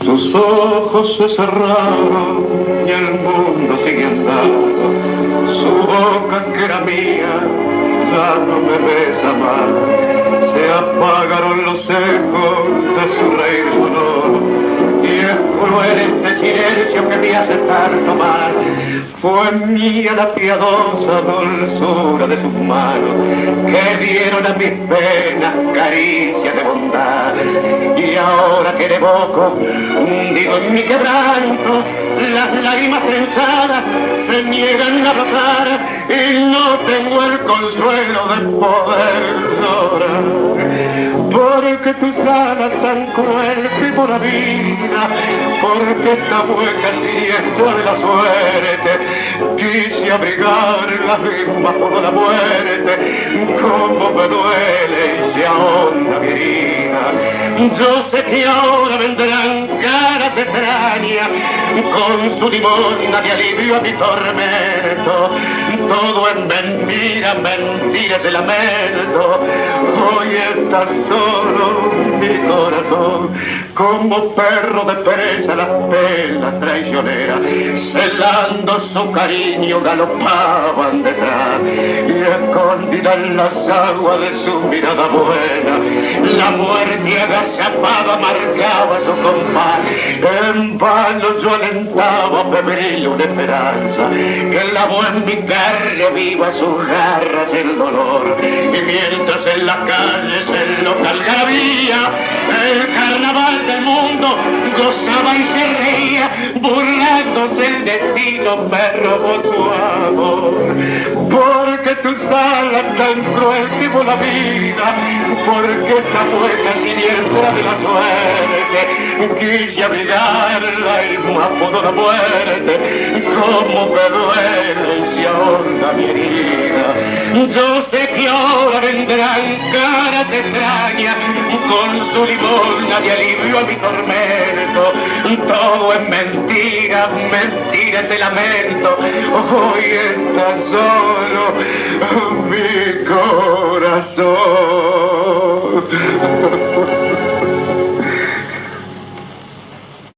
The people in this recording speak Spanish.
Sus ojos se cerraron y el mundo sigue andando. Su boca que era mía ya no me besa más. Cruel este silencio que me hace tanto mal. Fue mía la piadosa dulzura de sus manos que dieron a mis penas caricia de bondad. Y ahora que de hundido en mi quebranto, las lágrimas trenzadas se niegan a brotar y no tengo el consuelo de poder. Porque tus alas tan cruel por la vida, porque esta hueca siniestra de la suerte, quise abrigar las mismas por la muerte, como me duele y se ahonda mi vida. Yo sé que ahora vendrán con su limosna de alivio a mi tormento, todo es mentira, mentira de lamento, hoy estás solo mi corazón, como perro de presa las penas traicioneras, celando su cariño galopaban detrás, y escondida en las aguas de su mirada buena, la muerte agazapaba marcaba su compás, en vano yo alentaba febril una esperanza, que lavó en mi carne viva sus garras el dolor, y mientras en la calle se lo algarabía, el carnaval del mundo gozaba y se reía, burlándose el destino me robó tu amor. Porque tus alas tan cruel la vida, porque esta puerta de la suerte, quise abrigarla y no la muerte, como me duele y mi herida. Yo sé que ahora vendrán caras extrañas con su limosna de alivio a mi tormento. Todo es mentira, mentira ese lamento. Hoy está solo mi corazón.